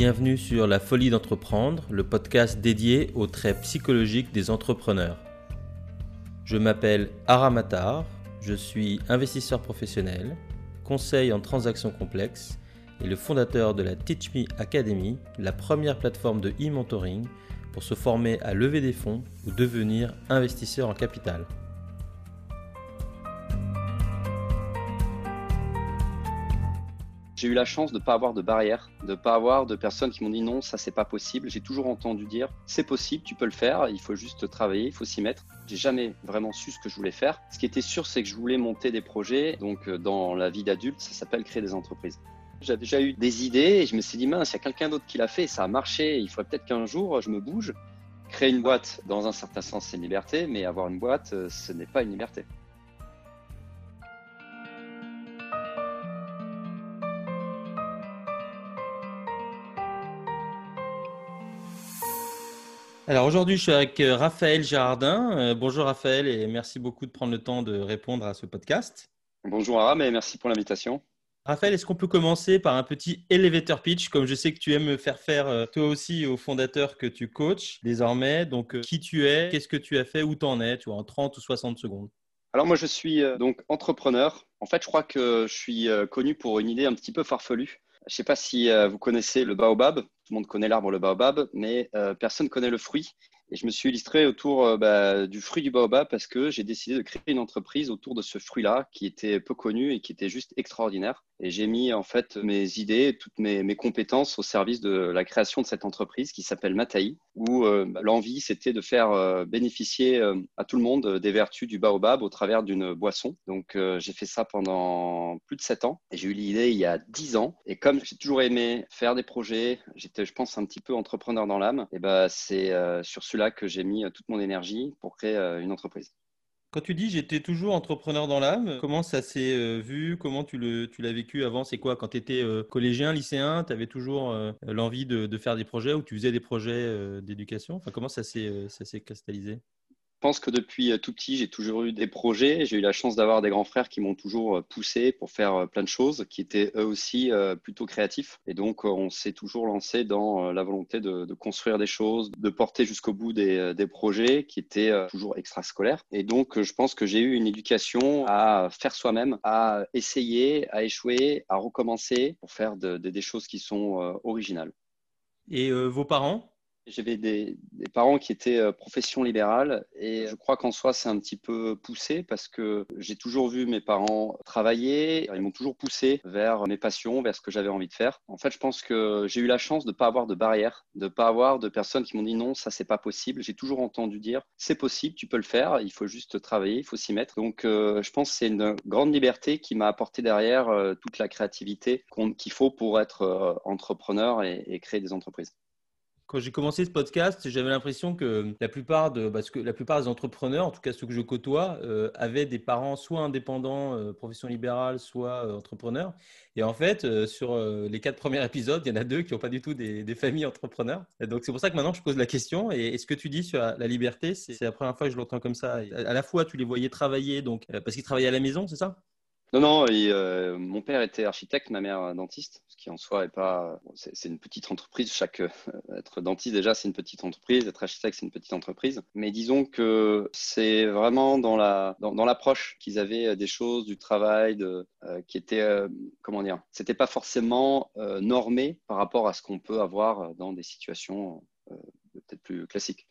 Bienvenue sur La Folie d'entreprendre, le podcast dédié aux traits psychologiques des entrepreneurs. Je m'appelle Aramatar, je suis investisseur professionnel, conseil en transactions complexes et le fondateur de la Teach Me Academy, la première plateforme de e-mentoring pour se former à lever des fonds ou devenir investisseur en capital. J'ai eu la chance de ne pas avoir de barrière, de ne pas avoir de personnes qui m'ont dit non, ça c'est pas possible. J'ai toujours entendu dire c'est possible, tu peux le faire, il faut juste travailler, il faut s'y mettre. J'ai jamais vraiment su ce que je voulais faire. Ce qui était sûr, c'est que je voulais monter des projets. Donc euh, dans la vie d'adulte, ça s'appelle créer des entreprises. J'avais déjà eu des idées et je me suis dit mince, il y a quelqu'un d'autre qui l'a fait, ça a marché. Il faudrait peut-être qu'un jour je me bouge. Créer une boîte, dans un certain sens, c'est une liberté, mais avoir une boîte, euh, ce n'est pas une liberté. Alors aujourd'hui, je suis avec euh, Raphaël Girardin. Euh, bonjour Raphaël et merci beaucoup de prendre le temps de répondre à ce podcast. Bonjour Aram et merci pour l'invitation. Raphaël, est-ce qu'on peut commencer par un petit elevator pitch, comme je sais que tu aimes faire faire euh, toi aussi aux fondateurs que tu coaches désormais. Donc, qui tu es, qu'est-ce que tu as fait, où tu en es, tu vois, en 30 ou 60 secondes alors moi je suis donc entrepreneur. En fait je crois que je suis connu pour une idée un petit peu farfelue. Je ne sais pas si vous connaissez le baobab. Tout le monde connaît l'arbre, le baobab, mais personne ne connaît le fruit. Et je me suis illustré autour euh, bah, du fruit du baobab parce que j'ai décidé de créer une entreprise autour de ce fruit-là qui était peu connu et qui était juste extraordinaire. Et j'ai mis en fait mes idées, toutes mes, mes, compétences au service de la création de cette entreprise qui s'appelle Mataï, où euh, bah, l'envie c'était de faire euh, bénéficier à tout le monde des vertus du baobab au travers d'une boisson. Donc j'ai fait ça pendant plus de sept ans et j'ai eu l'idée il y a dix ans. Et comme j'ai toujours aimé faire des projets, j'étais je pense un petit peu entrepreneur dans l'âme, et bah c'est sur ce là que j'ai mis euh, toute mon énergie pour créer euh, une entreprise. Quand tu dis j'étais toujours entrepreneur dans l'âme, comment ça s'est euh, vu? Comment tu l'as vécu avant? C'est quoi? Quand tu étais collégien, lycéen, tu avais toujours l'envie de, faire des projets ou tu faisais des projets d'éducation? Comment ça s'est cristallisé? Pense que depuis euh, tout petit, j'ai toujours eu des projets. J'ai eu la chance d'avoir des grands frères qui m'ont toujours euh, poussé pour faire euh, plein de choses, qui étaient eux aussi plutôt créatifs. Et donc, on s'est toujours lancé dans la volonté de, construire des choses, de porter jusqu'au bout des, projets qui étaient toujours extrascolaires. Et donc, je pense que j'ai eu une éducation à faire soi-même, à essayer, à échouer, à recommencer pour faire des choses qui sont originales. Et vos parents? J'avais des, parents qui étaient euh, profession libérale et je crois qu'en soi c'est un petit peu poussé parce que j'ai toujours vu mes parents travailler, ils m'ont toujours poussé vers mes passions, vers ce que j'avais envie de faire. En fait, je pense que j'ai eu la chance de ne pas avoir de barrières, de ne pas avoir de personnes qui m'ont dit non, ça c'est pas possible. J'ai toujours entendu dire c'est possible, tu peux le faire, il faut juste travailler, il faut s'y mettre. Donc euh, je pense que c'est une grande liberté qui m'a apporté derrière euh, toute la créativité qu'il faut pour être entrepreneur et créer des entreprises quand j'ai commencé ce podcast, j'avais l'impression que la plupart, parce que la plupart des entrepreneurs, en tout cas ceux que je côtoie, euh, avaient des parents soit indépendants, euh, profession libérale, soit euh, entrepreneurs. Et en fait, sur les quatre premiers épisodes, il y en a deux qui n'ont pas du tout des, familles entrepreneurs. donc c'est pour ça que maintenant je pose la question. Et, ce que tu dis sur la, liberté, c'est la première fois que je l'entends comme ça? À, la fois, tu les voyais travailler, donc parce qu'ils travaillaient à la maison, c'est ça? Non, non, euh, mon père était architecte, ma mère dentiste, ce qui en soi est pas. c'est une petite entreprise. Chaque euh, être dentiste déjà, c'est une petite entreprise. Être architecte, c'est une petite entreprise. Mais disons que c'est vraiment dans la dans, l'approche qu'ils avaient des choses, du travail, euh, qui était comment dire. C'était pas forcément normé par rapport à ce qu'on peut avoir dans des situations peut-être plus classiques.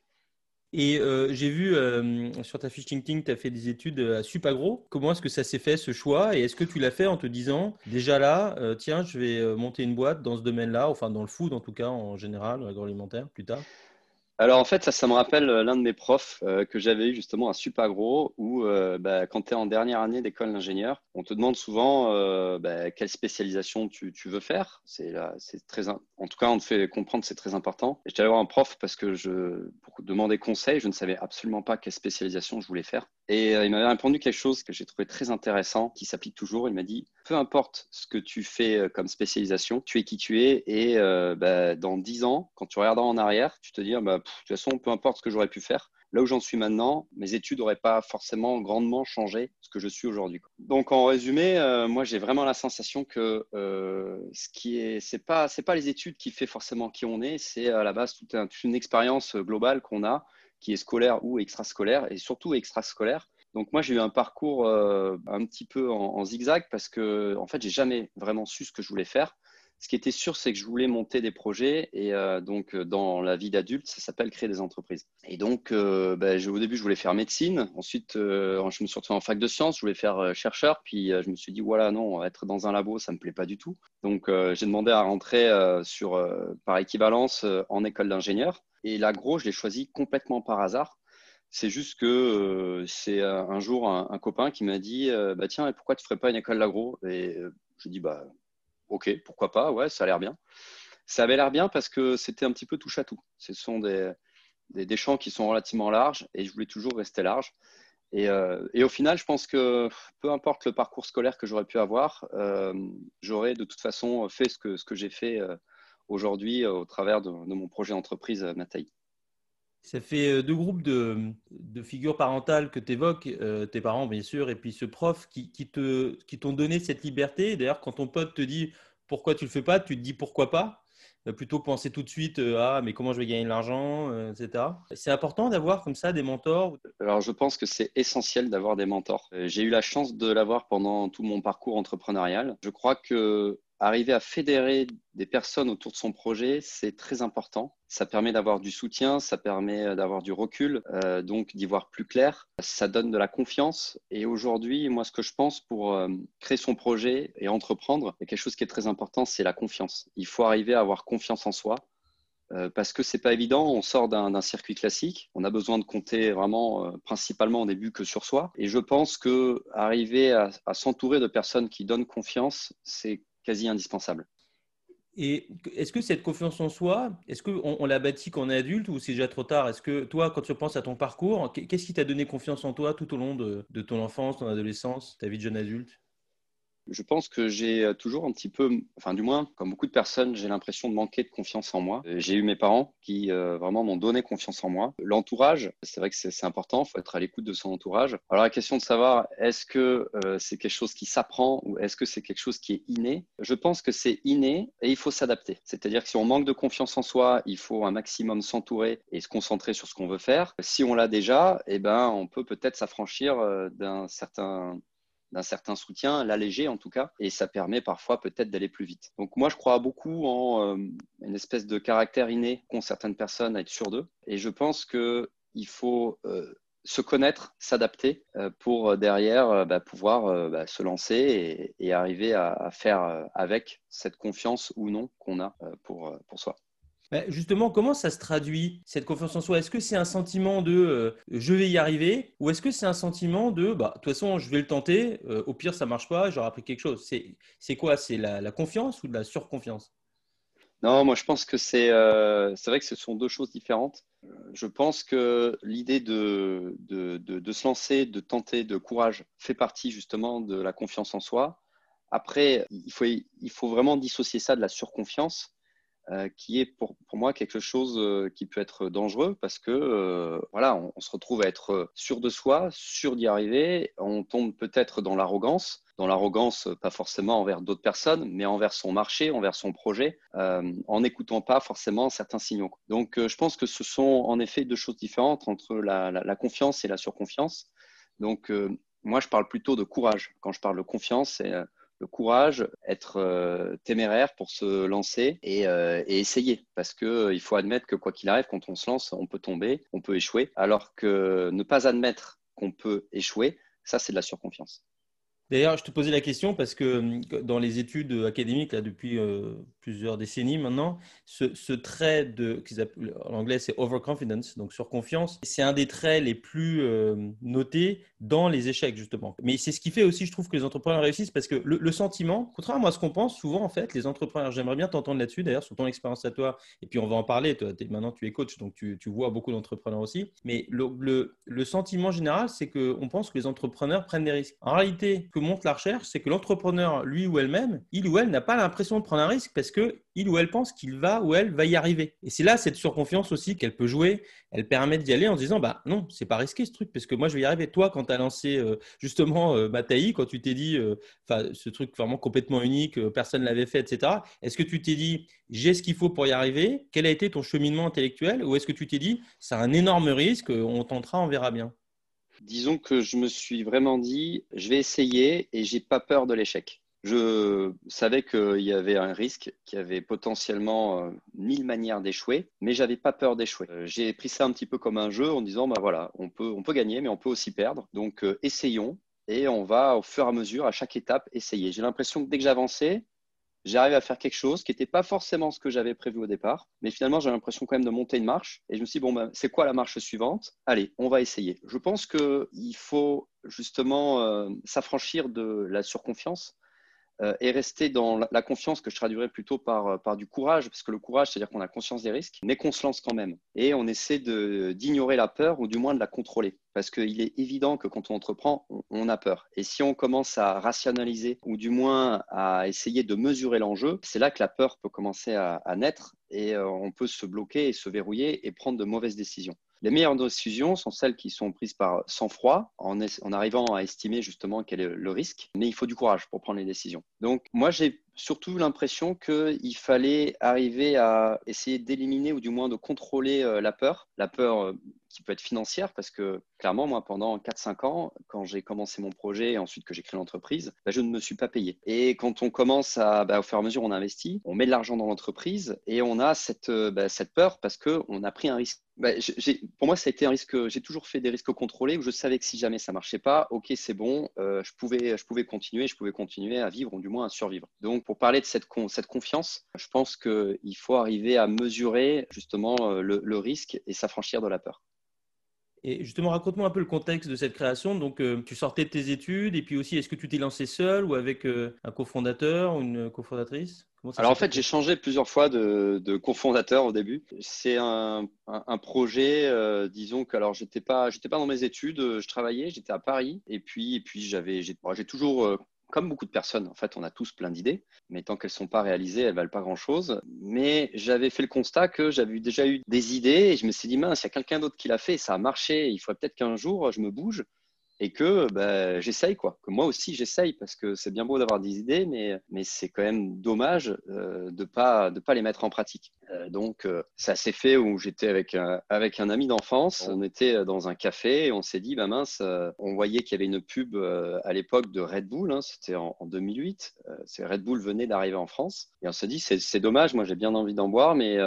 Et euh, j'ai vu euh, sur ta fiche LinkedIn, tu as fait des études à Supagro. Comment est-ce que ça s'est fait ce choix? Et est-ce que tu l'as fait en te disant, déjà là, euh, tiens, je vais monter une boîte dans ce domaine-là, enfin dans le food en tout cas, en général, l'agroalimentaire, plus tard? Alors en fait, ça, ça me rappelle euh, l'un de mes profs euh, que j'avais eu justement à Supagro, où euh, bah, quand tu es en dernière année d'école d'ingénieur, on te demande souvent bah, quelle spécialisation tu, veux faire. C'est très, en tout cas, on te fait comprendre c'est très important. Et j'étais allé voir un prof parce que je, pour demander conseil, je ne savais absolument pas quelle spécialisation je voulais faire. Et il m'avait répondu quelque chose que j'ai trouvé très intéressant, qui s'applique toujours. Il m'a dit, peu importe ce que tu fais comme spécialisation, tu es qui tu es, et bah, dans dix ans, quand tu regarderas en arrière, tu te dis, bah, de toute façon, peu importe ce que j'aurais pu faire, là où j'en suis maintenant, mes études n'auraient pas forcément grandement changé ce que je suis aujourd'hui. Donc en résumé, euh, moi j'ai vraiment la sensation que euh, ce qui est, c'est pas, c'est pas les études qui fait forcément qui on est, c'est à la base toute, une expérience globale qu'on a, qui est scolaire ou extrascolaire, et surtout extrascolaire. Donc moi j'ai eu un parcours euh, un petit peu en, en, zigzag parce que en fait j'ai jamais vraiment su ce que je voulais faire. Ce qui était sûr, c'est que je voulais monter des projets et euh, donc euh, dans la vie d'adulte, ça s'appelle créer des entreprises. Et donc, euh, ben, au début, je voulais faire médecine. Ensuite, je me suis retrouvé en fac de sciences. Je voulais faire chercheur. Puis je me suis dit, voilà, non, être dans un labo, ça me plaît pas du tout. Donc, j'ai demandé à rentrer par équivalence en école d'ingénieur. Et l'agro, je l'ai choisi complètement par hasard. C'est juste que c'est un jour un, copain qui m'a dit, bah tiens, pourquoi tu ferais pas une école d'agro? Et je dis, bah ok, pourquoi pas, ouais, ça a l'air bien. Ça avait l'air bien parce que c'était un petit peu touche à tout. Ce sont des, des, champs qui sont relativement larges et je voulais toujours rester large. Et, euh, et, au final, je pense que peu importe le parcours scolaire que j'aurais pu avoir, euh, j'aurais de toute façon fait ce que, j'ai fait euh, aujourd'hui au travers de, mon projet d'entreprise Nataï. Ça fait deux groupes de, figures parentales que tu évoques, tes parents bien sûr, et puis ce prof qui, t'ont donné cette liberté. D'ailleurs, quand ton pote te dit pourquoi tu le fais pas, tu te dis pourquoi pas, plutôt que penser tout de suite ah mais comment je vais gagner de l'argent, etc. C'est important d'avoir comme ça des mentors. Alors je pense que c'est essentiel d'avoir des mentors. J'ai eu la chance de l'avoir pendant tout mon parcours entrepreneurial. Je crois que arriver à fédérer des personnes autour de son projet, c'est très important. Ça permet d'avoir du soutien, ça permet euh, d'avoir du recul, euh, donc d'y voir plus clair. Ça donne de la confiance. Et aujourd'hui, moi, ce que je pense pour euh, créer son projet et entreprendre, il y a quelque chose qui est très important, c'est la confiance. Il faut arriver à avoir confiance en soi. parce que c'est pas évident, on sort d'un circuit classique, on a besoin de compter vraiment principalement au début que sur soi. Et je pense que arriver à, à s'entourer de personnes qui donnent confiance, c'est quasi indispensable. Et est-ce que cette confiance en soi, est-ce qu'on on, l'a bâtie quand on est adulte ou c'est déjà trop tard? Est-ce que toi, quand tu penses à ton parcours, qu'est-ce qui t'a donné confiance en toi tout au long de, de ton enfance, ton adolescence, ta vie de jeune adulte? Je pense que j'ai euh, toujours un petit peu, enfin du moins, comme beaucoup de personnes, j'ai l'impression de manquer de confiance en moi. J'ai eu mes parents qui euh, vraiment m'ont donné confiance en moi. L'entourage, c'est vrai que c'est important, il faut être à l'écoute de son entourage. Alors la question de savoir, est-ce que euh, c'est quelque chose qui s'apprend ou est-ce que c'est quelque chose qui est inné? Je pense que c'est inné et il faut s'adapter. C'est-à-dire que si on manque de confiance en soi, il faut un maximum s'entourer et se concentrer sur ce qu'on veut faire. Si on l'a déjà, eh ben, on peut peut-être s'affranchir d'un certain d'un certain soutien, l'alléger en tout cas, et ça permet parfois peut-être d'aller plus vite. Donc moi, je crois beaucoup en euh, une espèce de caractère inné qu'ont certaines personnes à être sur d'eux, et je pense qu'il faut euh, se connaître, s'adapter euh, pour derrière bah, pouvoir bah, se lancer et, arriver à, faire avec cette confiance ou non qu'on a pour soi. Bah, justement, comment ça se traduit, cette confiance en soi? Est-ce que c'est un sentiment de euh, je vais y arriver? Ou est-ce que c'est un sentiment de bah, de toute façon, je vais le tenter, euh, au pire, ça marche pas, j'aurai appris quelque chose? C'est quoi? C'est la, confiance ou de la surconfiance? Non, moi je pense que c'est euh, vrai que ce sont deux choses différentes. Je pense que l'idée de, de, de, se lancer, de tenter, de courage fait partie justement de la confiance en soi. Après, il faut, il faut vraiment dissocier ça de la surconfiance euh, qui est pour, moi quelque chose euh, qui peut être dangereux parce que euh, voilà, on, se retrouve à être sûr de soi, sûr d'y arriver, on tombe peut-être dans l'arrogance, dans l'arrogance pas forcément envers d'autres personnes, mais envers son marché, envers son projet, en n'écoutant pas forcément certains signaux. Donc je pense que ce sont en effet deux choses différentes entre la, la, confiance et la surconfiance. Donc moi je parle plutôt de courage. Quand je parle de confiance, c'est le courage, être euh, téméraire pour se lancer et, euh, essayer. Parce qu'il euh, faut admettre que quoi qu'il arrive, quand on se lance, on peut tomber, on peut échouer. Alors que ne pas admettre qu'on peut échouer, ça, c'est de la surconfiance. D'ailleurs, je te posais la question parce que dans les études académiques, là, depuis plusieurs décennies maintenant, ce, trait de, en anglais c'est overconfidence, donc surconfiance, c'est un des traits les plus notés dans les échecs justement. Mais c'est ce qui fait aussi, je trouve, que les entrepreneurs réussissent parce que le, sentiment, contrairement à ce qu'on pense, souvent en fait, les entrepreneurs, j'aimerais bien t'entendre là-dessus d'ailleurs, sur ton expérience à toi, et puis on va en parler, maintenant tu es coach, donc tu, vois beaucoup d'entrepreneurs aussi, mais le, le, sentiment général, c'est qu'on pense que les entrepreneurs prennent des risques. En réalité, que montre la recherche, c'est que l'entrepreneur, lui ou elle-même, il ou elle n'a pas l'impression de prendre un risque parce que il ou elle pense qu'il va ou elle va y arriver. Et c'est là cette surconfiance aussi qu'elle peut jouer. Elle permet d'y aller en disant bah non, c'est pas risqué ce truc parce que moi je vais y arriver. Toi, quand tu as lancé euh, justement euh, Mataï, quand tu t'es dit euh, ce truc vraiment complètement unique, personne l'avait fait, etc. Est-ce que tu t'es dit j'ai ce qu'il faut pour y arriver? Quel a été ton cheminement intellectuel? Ou est-ce que tu t'es dit c'est un énorme risque, on tentera, on verra bien? Disons que je me suis vraiment dit je vais essayer et j'ai pas peur de l'échec. Je savais qu'il y avait un risque, qu'il y avait potentiellement euh, mille manières d'échouer, mais j'avais pas peur d'échouer. Euh, j'ai pris ça un petit peu comme un jeu en disant, bah voilà, on peut, on peut gagner, mais on peut aussi perdre. Donc euh, essayons et on va au fur et à mesure, à chaque étape, essayer. J'ai l'impression que dès que j'avançais, j'arrive à faire quelque chose qui n'était pas forcément ce que j'avais prévu au départ, mais finalement j'ai l'impression quand même de monter une marche et je me suis dit, bon, ben, c'est quoi la marche suivante? Allez, on va essayer. Je pense qu'il faut justement s'affranchir de la surconfiance euh, et rester dans la, confiance que je traduirais plutôt par, euh, par du courage, parce que le courage, c'est-à-dire qu'on a conscience des risques, mais qu'on se lance quand même. Et on essaie d'ignorer la peur ou du moins de la contrôler. Parce qu'il est évident que quand on entreprend, on, a peur. Et si on commence à rationaliser ou du moins à essayer de mesurer l'enjeu, c'est là que la peur peut commencer à, naître et euh, on peut se bloquer et se verrouiller et prendre de mauvaises décisions. Les meilleures décisions sont celles qui sont prises par sang-froid, en, arrivant à estimer justement quel est le risque, mais il faut du courage pour prendre les décisions. Donc moi, j'ai surtout l'impression qu'il fallait arriver à essayer d'éliminer ou du moins de contrôler euh, la peur, la peur euh, qui peut être financière, parce que clairement, moi, pendant 4-5 ans, quand j'ai commencé mon projet et ensuite que j'ai créé l'entreprise, bah, je ne me suis pas payé. Et quand on commence à, bah, au fur et à mesure, on investit, on met de l'argent dans l'entreprise et on a cette, euh, bah, cette peur parce qu'on a pris un risque. pour moi, ça a été un risque. J'ai toujours fait des risques contrôlés où je savais que si jamais ça marchait pas, ok, c'est bon, je pouvais, je pouvais continuer, je pouvais continuer à vivre ou du moins à survivre. Donc, pour parler de cette, cette confiance, je pense qu'il faut arriver à mesurer justement euh, le, risque et s'affranchir de la peur. Et justement, raconte-moi un peu le contexte de cette création. Donc, euh, tu sortais de tes études et puis aussi, est-ce que tu t'es lancé seul ou avec euh, un cofondateur ou une cofondatrice? Alors, en fait, j'ai changé plusieurs fois de, cofondateur au début. C'est un, projet, disons que alors j'étais pas, j'étais pas dans mes études, je travaillais, j'étais à Paris et puis, et puis j'avais, j'ai toujours comme beaucoup de personnes, en fait, on a tous plein d'idées, mais tant qu'elles ne sont pas réalisées, elles ne valent pas grand-chose. Mais j'avais fait le constat que j'avais déjà eu des idées et je me suis dit, mince, il y a quelqu'un d'autre qui l'a fait, ça a marché, il faudrait peut-être qu'un jour, je me bouge et que ben, j'essaye quoi, que moi aussi j'essaye parce que c'est bien beau d'avoir des idées, mais, mais c'est quand même dommage euh, de pas de pas les mettre en pratique. Euh, donc euh, ça s'est fait où j'étais avec un, avec un ami d'enfance, on était dans un café et on s'est dit bah mince, on voyait qu'il y avait une pub à l'époque de Red Bull, hein, c'était en, 2008, c'est Red Bull venait d'arriver en France. Et on s'est dit c'est dommage, moi j'ai bien envie d'en boire, mais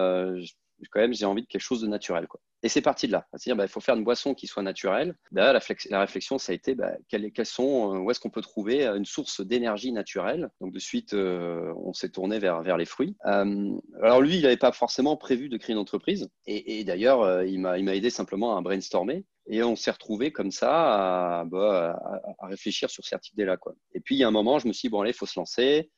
quand même j'ai envie de quelque chose de naturel quoi. Et c'est parti de là. C'est-à-dire, bah, il faut faire une boisson qui soit naturelle. Bah, la, réflexion, ça a été, bah, quelles, sont, euh, où est-ce qu'on peut trouver euh, une source d'énergie naturelle Donc, de suite, euh, on s'est tourné vers, les fruits. alors, lui, il n'avait pas forcément prévu de créer une entreprise. Et, d'ailleurs, il m'a aidé simplement à brainstormer. Et on s'est retrouvé comme ça à, à, réfléchir sur cette idée-là. Et puis, il y a un moment, je me suis dit, bon, allez, il faut se lancer.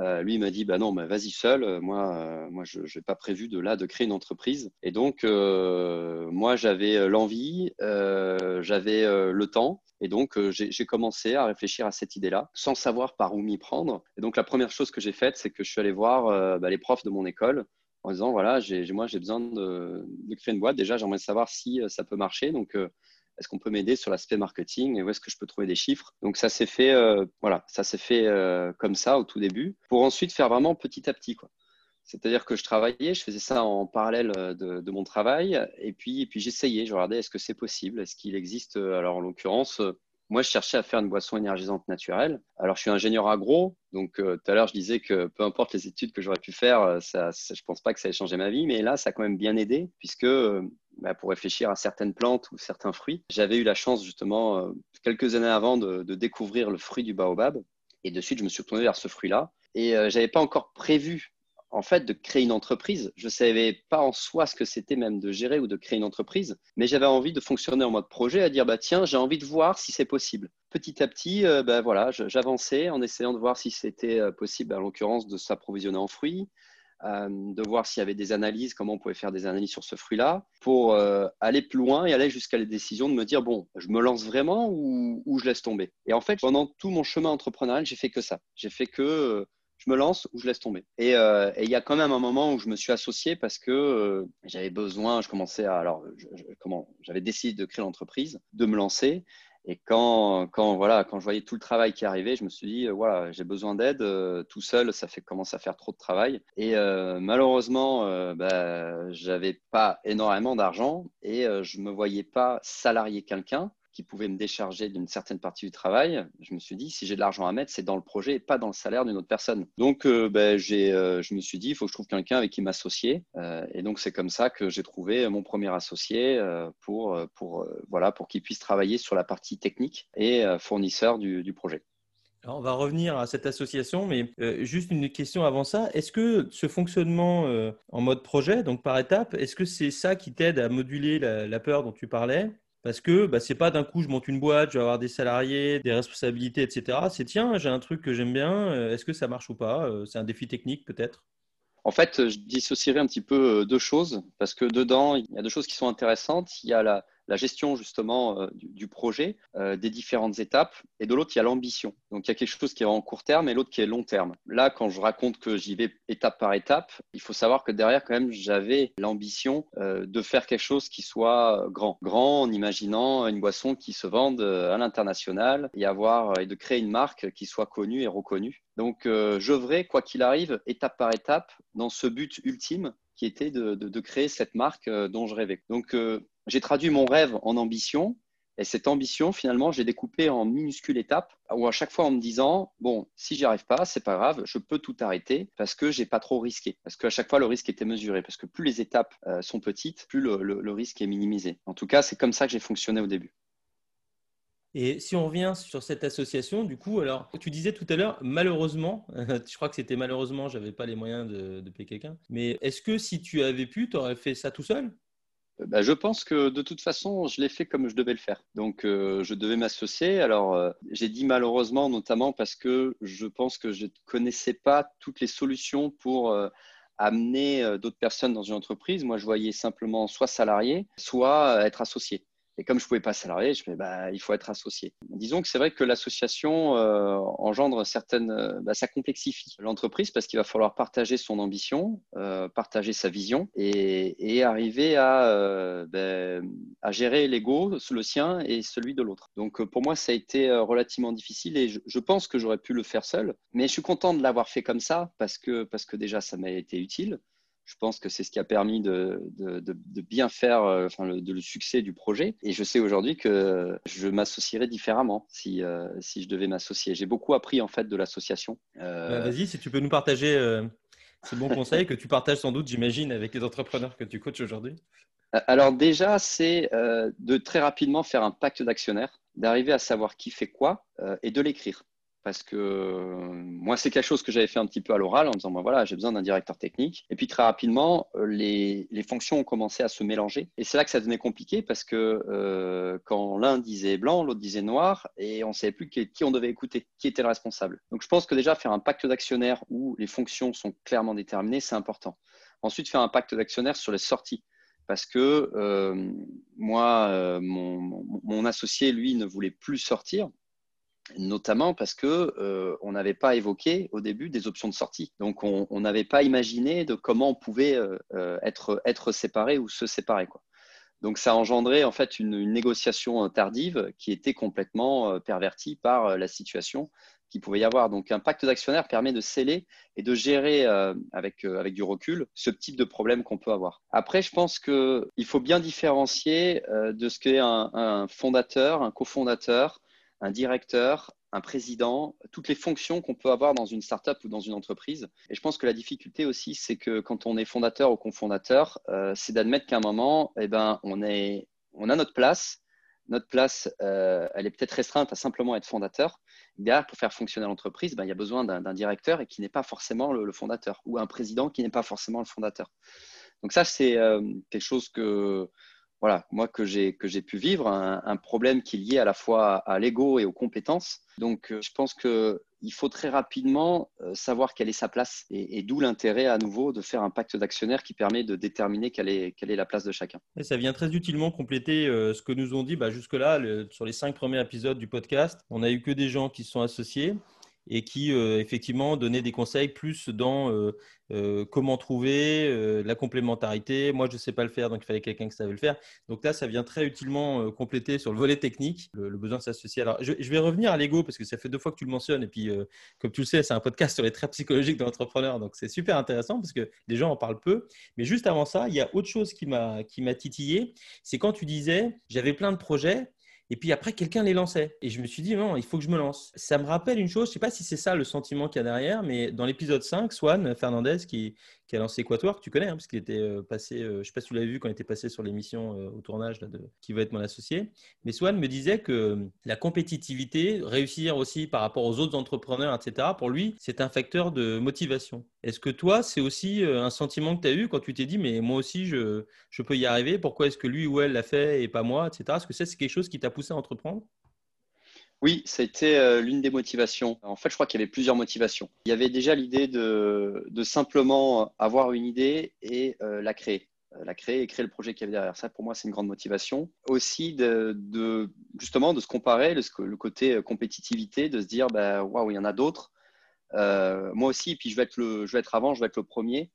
Euh, lui, m'a dit, bah non, vas-y seul. Euh, moi, euh, moi, je n'ai pas prévu de là de créer une entreprise. Et donc, moi, j'avais l'envie, j'avais le temps. Et donc, j'ai commencé à réfléchir à cette idée-là, sans savoir par où m'y prendre. Et donc, la première chose que j'ai faite, c'est que je suis allé voir bah, les profs de mon école en disant, voilà, moi, j'ai besoin de, de, créer une boîte. Déjà, j'aimerais savoir si ça peut marcher. Donc, est-ce qu'on peut m'aider sur l'aspect marketing et où est-ce que je peux trouver des chiffres? Donc ça s'est fait, euh, voilà, ça s'est fait euh, comme ça au tout début, pour ensuite faire vraiment petit à petit, quoi. C'est-à-dire que je travaillais, je faisais ça en parallèle euh, de, mon travail, et puis, et puis j'essayais, je regardais est-ce que c'est possible, est-ce qu'il existe, alors en l'occurrence, moi, je cherchais à faire une boisson énergisante naturelle. Alors, je suis ingénieur agro, donc tout à l'heure, je disais que peu importe les études que j'aurais pu faire, je ne pense pas que ça ait changé ma vie, mais là, ça a quand même bien aidé, puisque bah, pour réfléchir à certaines plantes ou certains fruits. J'avais eu la chance justement euh, quelques années avant de, découvrir le fruit du baobab et de suite je me suis tourné vers ce fruit-là et euh, j'avais pas encore prévu en fait de créer une entreprise. Je savais pas en soi ce que c'était même de gérer ou de créer une entreprise, mais j'avais envie de fonctionner en mode projet, à dire bah tiens j'ai envie de voir si c'est possible. Petit à petit, euh, bah, voilà, j'avançais en essayant de voir si c'était possible, en l'occurrence de s'approvisionner en fruits, de voir s'il y avait des analyses, comment on pouvait faire des analyses sur ce fruit-là, pour aller plus loin et aller jusqu'à la décision de me dire, bon, je me lance vraiment ou, ou je laisse tomber. Et en fait, pendant tout mon chemin entrepreneurial, j'ai fait que ça. J'ai fait que je me lance ou je laisse tomber. Euh, et il y a quand même un moment où je me suis associé parce que euh, j'avais besoin, je commençais à, alors, comment, j'avais décidé de créer l'entreprise, de me lancer. Et quand, quand, voilà, quand je voyais tout le travail qui arrivait, je me suis dit, euh, voilà, j'ai besoin d'aide. tout seul, ça fait commence à faire trop de travail. Et malheureusement, bah, j'avais pas énormément d'argent et je me voyais pas salarier quelqu'un qui pouvait me décharger d'une certaine partie du travail, je me suis dit, si j'ai de l'argent à mettre, c'est dans le projet et pas dans le salaire d'une autre personne. Donc, euh, ben, j'ai, euh, je me suis dit, il faut que je trouve quelqu'un avec qui m'associer. Euh, et donc, c'est comme ça que j'ai trouvé mon premier associé pour, pour, voilà, pour qu'il puisse travailler sur la partie technique et fournisseur du, projet. Alors, on va revenir à cette association, mais juste une question avant ça. Est-ce que ce fonctionnement en mode projet, donc par étape, est-ce que c'est ça qui t'aide à moduler la peur dont tu parlais? Parce que bah, c'est pas d'un coup je monte une boîte, je vais avoir des salariés, des responsabilités, etc. C'est tiens, j'ai un truc que j'aime bien, euh, est-ce que ça marche ou pas euh, C'est un défi technique peut-être? En fait, je dissocierai un petit peu euh, deux choses, parce que dedans, il y a deux choses qui sont intéressantes. Il y a la, la gestion justement euh, du, projet, euh, des différentes étapes, et de l'autre, il y a l'ambition. Donc il y a quelque chose qui est en court terme et l'autre qui est long terme. Là, quand je raconte que j'y vais étape par étape, il faut savoir que derrière, quand même, j'avais l'ambition euh, de faire quelque chose qui soit grand. Grand en imaginant une boisson qui se vende à l'international et avoir et de créer une marque qui soit connue et reconnue. Donc, je vrai, quoi qu'il arrive, étape par étape, dans ce but ultime qui était de, de créer cette marque dont je rêvais. Donc, j'ai traduit mon rêve en ambition. Et cette ambition, finalement, j'ai découpé en minuscules étapes où à chaque fois en me disant, bon, si j'y arrive pas, c'est pas grave, je peux tout arrêter parce que j'ai pas trop risqué. Parce qu'à chaque fois, le risque était mesuré. Parce que plus les étapes euh, sont petites, plus le, risque est minimisé. En tout cas, c'est comme ça que j'ai fonctionné au début. Et si on revient sur cette association, du coup, alors, tu disais tout à l'heure, malheureusement, je crois que c'était malheureusement, j'avais pas les moyens de, de payer quelqu'un, mais est-ce que si tu avais pu, tu aurais fait ça tout seul? Bah, je pense que de toute façon, je l'ai fait comme je devais le faire. Donc, euh, je devais m'associer. Alors, euh, j'ai dit malheureusement, notamment parce que je pense que je ne connaissais pas toutes les solutions pour euh, amener d'autres personnes dans une entreprise. Moi, je voyais simplement soit salarié, soit être associé. Et comme je ne pouvais pas salarier, je me bah, il faut être associé. Disons que c'est vrai que l'association euh, engendre certaines. Euh, bah, ça complexifie l'entreprise parce qu'il va falloir partager son ambition, euh, partager sa vision et, arriver à, bah, à gérer l'ego, le sien et celui de l'autre. Donc pour moi, ça a été relativement difficile et je, pense que j'aurais pu le faire seul. Mais je suis content de l'avoir fait comme ça parce que déjà, ça m'a été utile je pense que c'est ce qui a permis de, bien faire euh, enfin, le, le, succès du projet. Et je sais aujourd'hui que je m'associerais différemment si, euh, si je devais m'associer. J'ai beaucoup appris en fait de l'association. Euh, bah, vas-y, si tu peux nous partager ces bons conseils que tu partages sans doute, j'imagine, avec les entrepreneurs que tu coaches aujourd'hui. Alors déjà, c'est de très rapidement faire un pacte d'actionnaires, d'arriver à savoir qui fait quoi et de l'écrire parce que euh, moi, c'est quelque chose que j'avais fait un petit peu à l'oral en disant, voilà, j'ai besoin d'un directeur technique. Et puis très rapidement, euh, les, fonctions ont commencé à se mélanger. Et c'est là que ça devenait compliqué parce que euh, quand l'un disait blanc, l'autre disait noir, et on ne savait plus qui, on devait écouter, qui était le responsable. Donc je pense que déjà, faire un pacte d'actionnaires où les fonctions sont clairement déterminées, c'est important. Ensuite, faire un pacte d'actionnaires sur les sorties parce que moi, mon, associé, lui, ne voulait plus sortir notamment parce que euh, on n'avait pas évoqué au début des options de sortie. Donc on n'avait pas imaginé de comment on pouvait euh, euh, être, être séparé ou se séparer. Quoi. Donc ça a engendré en fait une, négociation tardive qui était complètement pervertie par la situation qu'il pouvait y avoir. Donc un pacte d'actionnaires permet de sceller et de gérer avec, avec du recul ce type de problème qu'on peut avoir. Après, je pense qu'il faut bien différencier de ce qu'est un, un fondateur, un cofondateur, un directeur, un président, toutes les fonctions qu'on peut avoir dans une startup ou dans une entreprise. Et je pense que la difficulté aussi, c'est que quand on est fondateur ou cofondateur, euh, c'est d'admettre qu'à un moment, eh ben, on, est, on a notre place. Notre place, euh, elle est peut-être restreinte à simplement être fondateur. Derrière, pour faire fonctionner l'entreprise, ben, il y a besoin d'un directeur et qui n'est pas forcément le, fondateur, ou un président qui n'est pas forcément le fondateur. Donc ça, c'est euh, quelque chose que voilà, moi que j'ai que j'ai pu vivre, un, problème qui est lié à la fois à l'ego et aux compétences. Donc, euh, je pense que il faut très rapidement euh, savoir quelle est sa place et, d'où l'intérêt à nouveau de faire un pacte d'actionnaires qui permet de déterminer quelle est, quelle est la place de chacun. Et ça vient très utilement compléter euh, ce que nous ont dit bah, jusque-là sur les cinq premiers épisodes du podcast. On n'a eu que des gens qui se sont associés et qui euh, effectivement donnait des conseils plus dans euh, euh, comment trouver la complémentarité. Moi, je ne sais pas le faire, donc il fallait quelqu'un qui savait le faire. Donc là, ça vient très utilement compléter sur le volet technique, le, besoin de s'associer. Alors, je, vais revenir à l'ego parce que ça fait deux fois que tu le mentionnes. Et puis, comme tu le sais, c'est un podcast sur les traits psychologiques de l'entrepreneur. Donc, c'est super intéressant parce que les gens en parlent peu. Mais juste avant ça, il y a autre chose qui m'a titillé. C'est quand tu disais, j'avais plein de projets, et puis après, quelqu'un les lançait. Et je me suis dit, non, il faut que je me lance. Ça me rappelle une chose, je ne sais pas si c'est ça le sentiment qu'il y a derrière, mais dans l'épisode 5, Swan Fernandez, qui, qui a lancé Quatuor, que tu connais, hein, parce qu'il était euh, passé, euh, je ne sais pas si tu l'as vu quand il était passé sur l'émission euh, au tournage de, qui va être mon associé. Mais Swan me disait que la compétitivité, réussir aussi par rapport aux autres entrepreneurs, etc., pour lui, c'est un facteur de motivation. Est-ce que toi, c'est aussi un sentiment que tu as eu quand tu t'es dit, mais moi aussi, je, je peux y arriver? Pourquoi est-ce que lui ou elle l'a fait et pas moi, etc. Est-ce que ça, c'est quelque chose qui t'a poussé à entreprendre? Oui, ça a été euh, l'une des motivations. En fait, je crois qu'il y avait plusieurs motivations. Il y avait déjà l'idée de, simplement avoir une idée et euh, la créer. Euh, la créer et créer le projet qu'il y avait derrière. Ça, pour moi, c'est une grande motivation. Aussi, de, justement, de se comparer, le, côté compétitivité, de se dire, bah, waouh, il y en a d'autres. moi aussi, puis je vais, être le, je vais être avant, je vais être le premier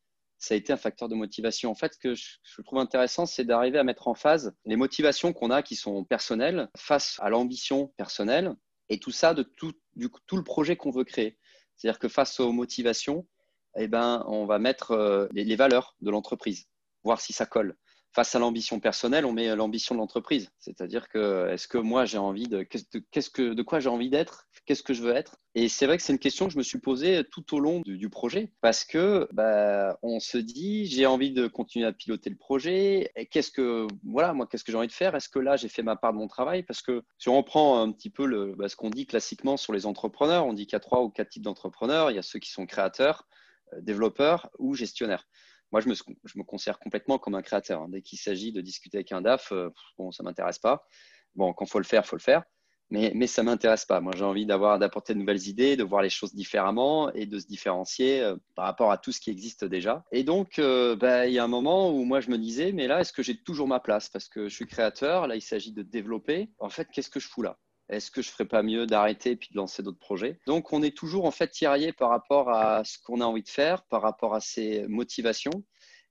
ça a été un facteur de motivation. En fait, ce que je, trouve intéressant, c'est d'arriver à mettre en phase les motivations qu'on a qui sont personnelles face à l'ambition personnelle et tout ça de tout, le projet qu'on veut créer. C'est-à-dire que face aux motivations, eh ben, on va mettre euh, les valeurs de l'entreprise, voir si ça colle face à l'ambition personnelle, on met l'ambition de l'entreprise. C'est-à-dire que est-ce que moi j'ai envie de qu'est-ce que de quoi j'ai envie d'être, qu'est-ce que je veux être? Et c'est vrai que c'est une question que je me suis posée tout au long du, projet parce que bah, on se dit j'ai envie de continuer à piloter le projet. Et qu'est-ce que voilà moi qu'est-ce que j'ai envie de faire? Est-ce que là j'ai fait ma part de mon travail? Parce que si on reprend un petit peu le, bah, ce qu'on dit classiquement sur les entrepreneurs, on dit qu'il y a trois ou quatre types d'entrepreneurs. Il y a ceux qui sont créateurs, euh, développeurs ou gestionnaires moi, je me, considère complètement comme un créateur. Hein. Dès qu'il s'agit de discuter avec un DAF, euh, bon, ça ne m'intéresse pas. Bon, quand il faut le faire, il faut le faire. Mais, mais ça ne m'intéresse pas. Moi, j'ai envie d'avoir, d'apporter de nouvelles idées, de voir les choses différemment et de se différencier euh, par rapport à tout ce qui existe déjà. Et donc, euh, bah, il y a un moment où moi, je me disais, mais là, est-ce que j'ai toujours ma place? Parce que je suis créateur, là, il s'agit de développer. En fait, qu'est-ce que je fous là? Est-ce que je ferais pas mieux d'arrêter et puis de lancer d'autres projets? Donc, on est toujours en fait tiraillé par rapport à ce qu'on a envie de faire, par rapport à ses motivations.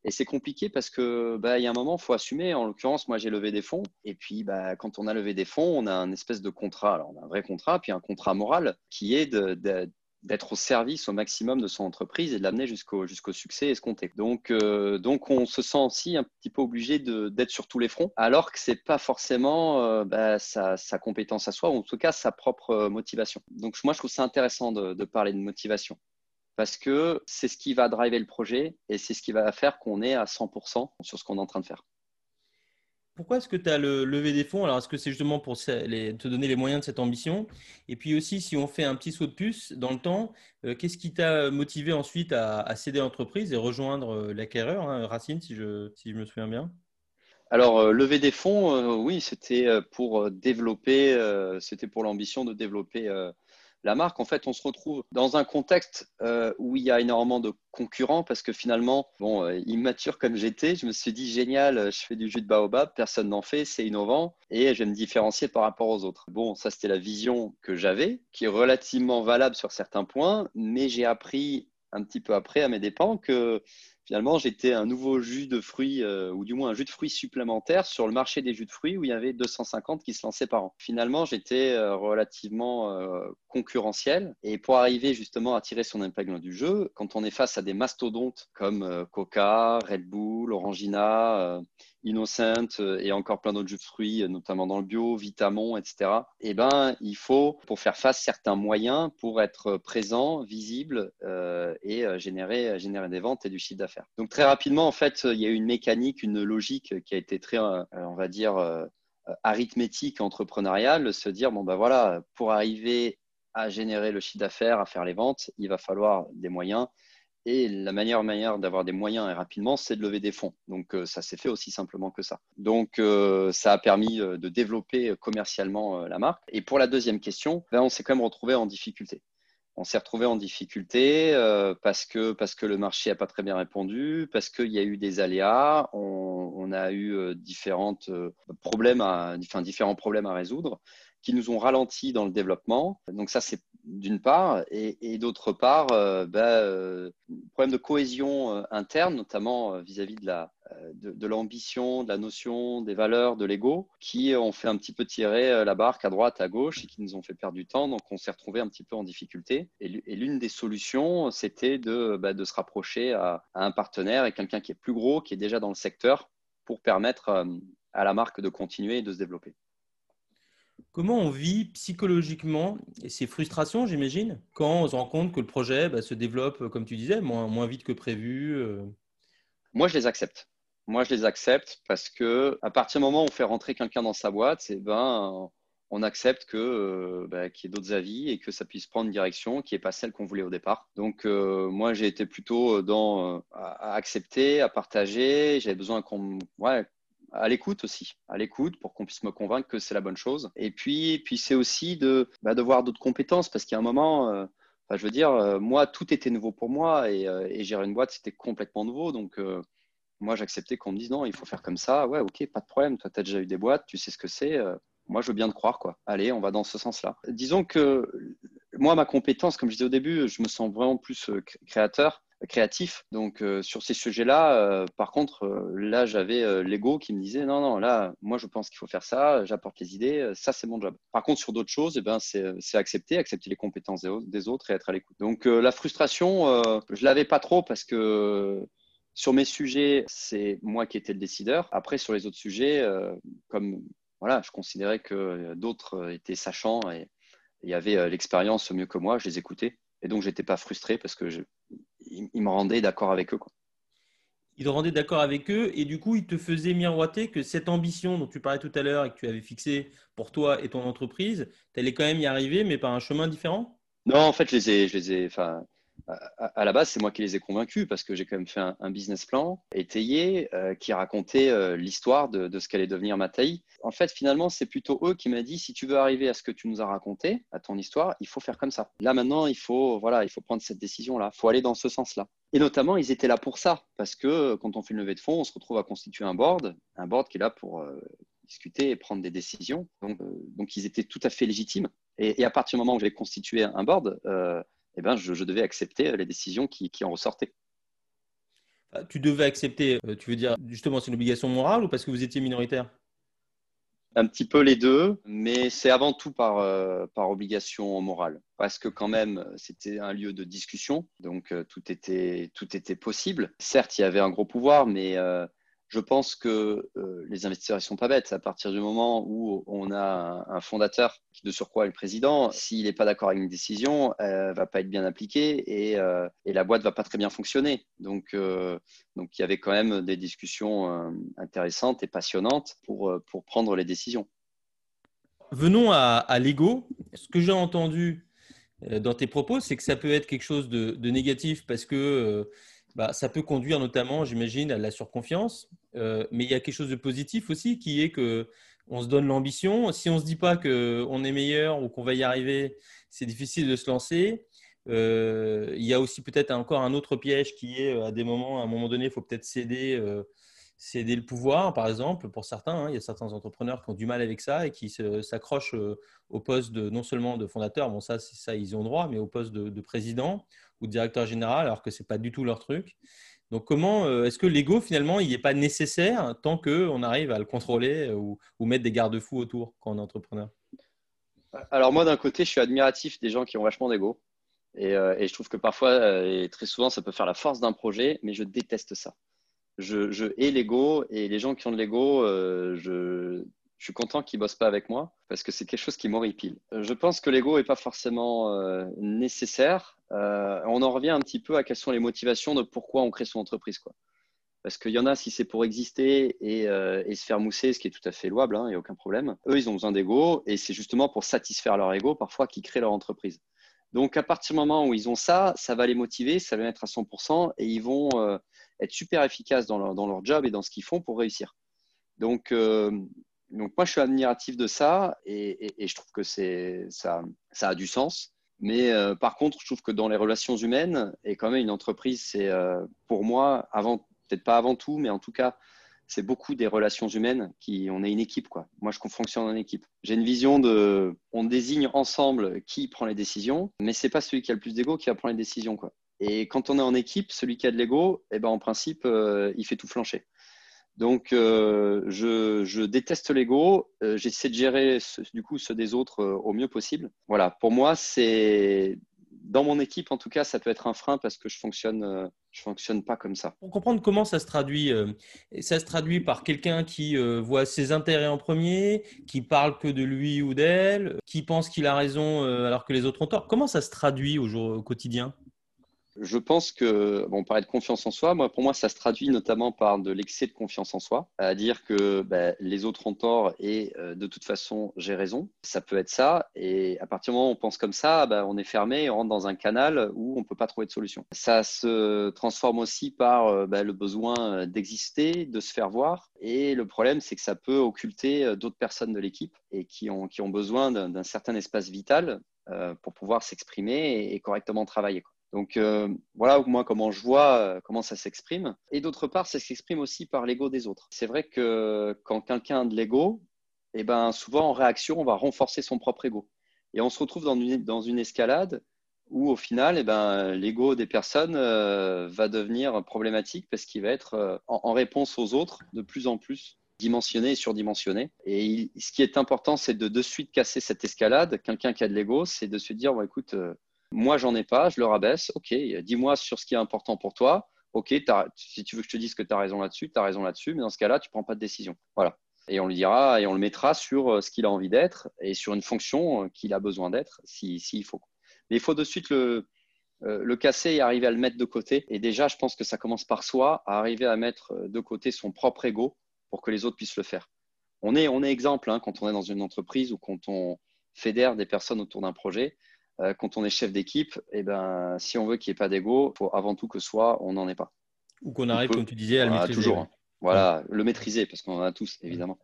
Et c'est compliqué parce que bah, il y a un moment, il faut assumer. En l'occurrence, moi, j'ai levé des fonds. Et puis, bah, quand on a levé des fonds, on a un espèce de contrat. Alors, on a un vrai contrat, puis un contrat moral qui est de, d'être au service au maximum de son entreprise et de l'amener jusqu'au succès escompté. Donc, euh, donc on se sent aussi un petit peu obligé d'être sur tous les fronts, alors que c'est pas forcément euh, bah, sa, sa, compétence à soi, ou en tout cas sa propre euh, motivation. Donc moi, je trouve ça intéressant de, de parler de motivation parce que c'est ce qui va driver le projet et c'est ce qui va faire qu'on est à 100% sur ce qu'on est en train de faire. Pourquoi est-ce que tu as le levé des fonds? Alors, est-ce que c'est justement pour te donner les moyens de cette ambition? Et puis aussi, si on fait un petit saut de puce dans le temps, euh, qu'est-ce qui t'a motivé ensuite à, céder l'entreprise et rejoindre euh, l'acquéreur, hein, Racine, si je, me souviens bien? Alors, euh, lever des fonds, oui, c'était pour développer, c'était pour l'ambition de développer la marque, en fait, on se retrouve dans un contexte euh, où il y a énormément de concurrents parce que finalement, bon, euh, immature comme j'étais, je me suis dit génial, je fais du jus de baobab, personne n'en fait, c'est innovant et je vais me différencier par rapport aux autres. Bon, ça c'était la vision que j'avais, qui est relativement valable sur certains points, mais j'ai appris un petit peu après à mes dépens que finalement, j'étais un nouveau jus de fruits, euh, ou du moins un jus de fruits supplémentaire sur le marché des jus de fruits où il y avait 250 qui se lançaient par an. Finalement, j'étais euh, relativement euh, concurrentiel. Et pour arriver justement à tirer son épingle du jeu, quand on est face à des mastodontes comme Coca, Red Bull, Orangina, Innocent et encore plein d'autres jus de fruits, notamment dans le bio, Vitamon, etc. Eh ben, il faut, pour faire face, certains moyens pour être présent, visible et générer, générer des ventes et du chiffre d'affaires. Donc très rapidement, en fait, il y a eu une mécanique, une logique qui a été très, euh, on va dire, euh, arithmétique, entrepreneuriale, se dire, bon, ben voilà, pour arriver à générer le chiffre d'affaires, à faire les ventes, il va falloir des moyens. Et la meilleure manière d'avoir des moyens et rapidement, c'est de lever des fonds. Donc, ça s'est fait aussi simplement que ça. Donc, ça a permis de développer commercialement la marque. Et pour la deuxième question, ben, on s'est quand même retrouvé en difficulté on s'est retrouvé en difficulté euh, parce, que, parce que le marché n'a pas très bien répondu, parce qu'il y a eu des aléas, on, a eu euh, différentes, euh, problèmes à, différents problèmes à résoudre qui nous ont ralenti dans le développement. Donc ça, c'est d'une part, et, d'autre part, euh, bah, euh, problème de cohésion euh, interne, notamment vis-à-vis de la de, l'ambition, de la notion, des valeurs, de l'ego, qui ont fait un petit peu tirer la barque à droite, à gauche et qui nous ont fait perdre du temps. Donc, on s'est retrouvé un petit peu en difficulté. Et, l'une des solutions, c'était de, bah, de se rapprocher à, à un partenaire et quelqu'un qui est plus gros, qui est déjà dans le secteur, pour permettre à la marque de continuer et de se développer. Comment on vit psychologiquement ces frustrations, j'imagine, quand on se rend compte que le projet bah, se développe, comme tu disais, moins, vite que prévu euh? Moi, je les accepte. Moi, je les accepte parce que à partir du moment où on fait rentrer quelqu'un dans sa boîte, c'est ben, on accepte que euh, bah, qu'il y ait d'autres avis et que ça puisse prendre une direction qui n'est pas celle qu'on voulait au départ. Donc, euh, moi, j'ai été plutôt dans à, accepter, à partager. J'avais besoin qu'on ouais, à l'écoute aussi, à l'écoute pour qu'on puisse me convaincre que c'est la bonne chose. Et puis, puis c'est aussi de, bah, de voir d'autres compétences parce qu'il y a un moment, euh, je veux dire, euh, moi, tout était nouveau pour moi et, euh, et gérer une boîte, c'était complètement nouveau. Donc, moi, j'acceptais qu'on me dise non, il faut faire comme ça. Ouais, ok, pas de problème. Toi, tu as déjà eu des boîtes, tu sais ce que c'est. moi, je veux bien te croire, quoi. Allez, on va dans ce sens-là. Disons que moi, ma compétence, comme je disais au début, je me sens vraiment plus créateur créatif. Donc euh, sur ces sujets-là, euh, par contre, euh, là j'avais l'ego qui me disait non, non, là, moi je pense qu'il faut faire ça, j'apporte les idées, ça c'est mon job. Par contre, sur d'autres choses, eh ben, c'est accepter, accepter les compétences des autres et être à l'écoute. Donc la frustration, je l'avais pas trop parce que sur mes sujets, c'est moi qui étais le décideur. Après, sur les autres sujets, comme voilà, je considérais que d'autres étaient sachants et y avait l'expérience mieux que moi, je les écoutais. Et donc, j'étais pas frustré parce que il, me rendait d'accord avec eux. Quoi. Il te rendait d'accord avec eux et du coup, il te faisait miroiter que cette ambition dont tu parlais tout à l'heure et que tu avais fixée pour toi et ton entreprise, tu allais quand même y arriver, mais par un chemin différent? Non, en fait, je les ai, je les ai, enfin, à, la base, c'est moi qui les ai convaincus parce que j'ai quand même fait un, business plan étayé euh, qui racontait euh, l'histoire de, ce qu'allait devenir Mataï. En fait, finalement, c'est plutôt eux qui m'ont dit si tu veux arriver à ce que tu nous as raconté, à ton histoire, il faut faire comme ça. Là, maintenant, il faut, voilà, il faut prendre cette décision-là. Il faut aller dans ce sens-là. Et notamment, ils étaient là pour ça parce que quand on fait une levée de fonds, on se retrouve à constituer un board, un board qui est là pour euh, discuter et prendre des décisions. Donc, ils étaient tout à fait légitimes. Et, et, à partir du moment où j'avais constitué un board, eh ben, je, devais accepter les décisions qui, en ressortaient. Tu devais accepter, euh, tu veux dire justement c'est une obligation morale ou parce que vous étiez minoritaire? Un petit peu les deux, mais c'est avant tout par, euh, par obligation morale. Parce que quand même, c'était un lieu de discussion, donc euh, tout, était, tout était possible. Certes, il y avait un gros pouvoir, mais je pense que euh, les investisseurs ne sont pas bêtes. À partir du moment où on a un, fondateur qui, de surcroît, est le président, s'il n'est pas d'accord avec une décision, elle ne va pas être bien appliquée et, euh, la boîte ne va pas très bien fonctionner. Donc, euh, donc, il y avait quand même des discussions intéressantes et passionnantes pour, prendre les décisions. Venons à, l'ego. Ce que j'ai entendu dans tes propos, c'est que ça peut être quelque chose de négatif parce que bah, ça peut conduire notamment, j'imagine, à la surconfiance. Euh, mais il y a quelque chose de positif aussi qui est que on se donne l'ambition. Si on ne se dit pas qu'on est meilleur ou qu'on va y arriver, c'est difficile de se lancer. Euh, il y a aussi peut-être encore un autre piège qui est à des moments, à un moment donné, il faut peut-être céder, euh, céder le pouvoir, par exemple, pour certains. Hein. il y a certains entrepreneurs qui ont du mal avec ça et qui s'accrochent au poste de, non seulement de fondateur, bon ça, ça ils ont droit, mais au poste de, de président ou directeur général, alors que ce n'est pas du tout leur truc. Donc, comment euh, est-ce que l'ego, finalement, il n'est pas nécessaire tant qu'on arrive à le contrôler euh, ou, mettre des garde-fous autour quand on est entrepreneur? Alors, moi, d'un côté, je suis admiratif des gens qui ont vachement d'ego. Euh, et, je trouve que parfois, et très souvent, ça peut faire la force d'un projet, mais je déteste ça. Je, je hais l'ego et les gens qui ont de l'ego, je, je suis content qu'ils bossent pas avec moi parce que c'est quelque chose qui m'horripile. Je pense que l'ego n'est pas forcément nécessaire. Euh, on en revient un petit peu à quelles sont les motivations de pourquoi on crée son entreprise. Quoi. Parce qu'il y en a, si c'est pour exister et, euh, se faire mousser, ce qui est tout à fait louable, il hein, n'y a aucun problème, eux, ils ont besoin d'ego et c'est justement pour satisfaire leur ego parfois qu'ils créent leur entreprise. Donc, à partir du moment où ils ont ça, ça va les motiver, ça va les mettre à 100% et ils vont être super efficaces dans leur, job et dans ce qu'ils font pour réussir. Donc, donc, moi, je suis admiratif de ça et, je trouve que ça, a du sens. Mais euh, par contre, je trouve que dans les relations humaines, et quand même une entreprise, c'est euh, pour moi, peut-être pas avant tout, mais en tout cas, c'est beaucoup des relations humaines qui, on est une équipe, quoi. Moi, je fonctionne en équipe. J'ai une vision de, on désigne ensemble qui prend les décisions, mais c'est pas celui qui a le plus d'ego qui va prendre les décisions, quoi. Et quand on est en équipe, celui qui a de l'ego, eh ben, en principe, euh, il fait tout flancher. Donc, euh, je, déteste l'ego. Euh, j'essaie de gérer du coup ceux des autres au mieux possible. Voilà, pour moi, c'est dans mon équipe en tout cas, ça peut être un frein parce que je fonctionne, je fonctionne pas comme ça. Pour comprendre comment ça se traduit, ça se traduit par quelqu'un qui voit ses intérêts en premier, qui parle que de lui ou d'elle, qui pense qu'il a raison alors que les autres ont tort. Comment ça se traduit au, jour, au quotidien? Je pense que, bon, on parlait de confiance en soi, moi, pour moi, ça se traduit notamment par de l'excès de confiance en soi, à dire que ben, les autres ont tort et euh, de toute façon, j'ai raison. Ça peut être ça. Et à partir du moment où on pense comme ça, ben, on est fermé, on rentre dans un canal où on ne peut pas trouver de solution. Ça se transforme aussi par euh, ben, le besoin d'exister, de se faire voir. Et le problème, c'est que ça peut occulter euh, d'autres personnes de l'équipe et qui ont, qui ont besoin d'un certain espace vital pour pouvoir s'exprimer et, correctement travailler. Donc euh, voilà moi comment je vois euh, comment ça s'exprime. Et d'autre part, ça s'exprime aussi par l'ego des autres. C'est vrai que quand quelqu'un a de l'ego, eh ben, souvent en réaction, on va renforcer son propre ego. Et on se retrouve dans une, dans une escalade où au final, eh ben, l'ego des personnes euh, va devenir problématique parce qu'il va être en, réponse aux autres de plus en plus dimensionné et surdimensionné. Et ce qui est important, c'est de de suite casser cette escalade. Quelqu'un qui a de l'ego, c'est de se dire, bon, écoute, moi, j'en ai pas, je le rabaisse. Ok, dis-moi sur ce qui est important pour toi. Ok, si tu veux que je te dise que tu as raison là-dessus, tu as raison là-dessus, mais dans ce cas-là, tu ne prends pas de décision. Voilà. Et on lui dira et on le mettra sur euh, ce qu'il a envie d'être et sur une fonction euh, qu'il a besoin d'être s'il si, faut. Mais il faut de suite le, euh, le casser et arriver à le mettre de côté. Et déjà, je pense que ça commence par soi, à arriver à mettre de côté son propre ego pour que les autres puissent le faire. On est, on est exemple hein, quand on est dans une entreprise ou quand on fédère des personnes autour d'un projet. Euh, quand on est chef d'équipe, eh ben, si on veut qu'il n'y ait pas d'ego, il faut avant tout que soit on n'en ait pas. Ou qu'on arrive, comme tu disais, à le maîtriser. Toujours. Hein. Voilà, le maîtriser, parce qu'on en a tous, évidemment.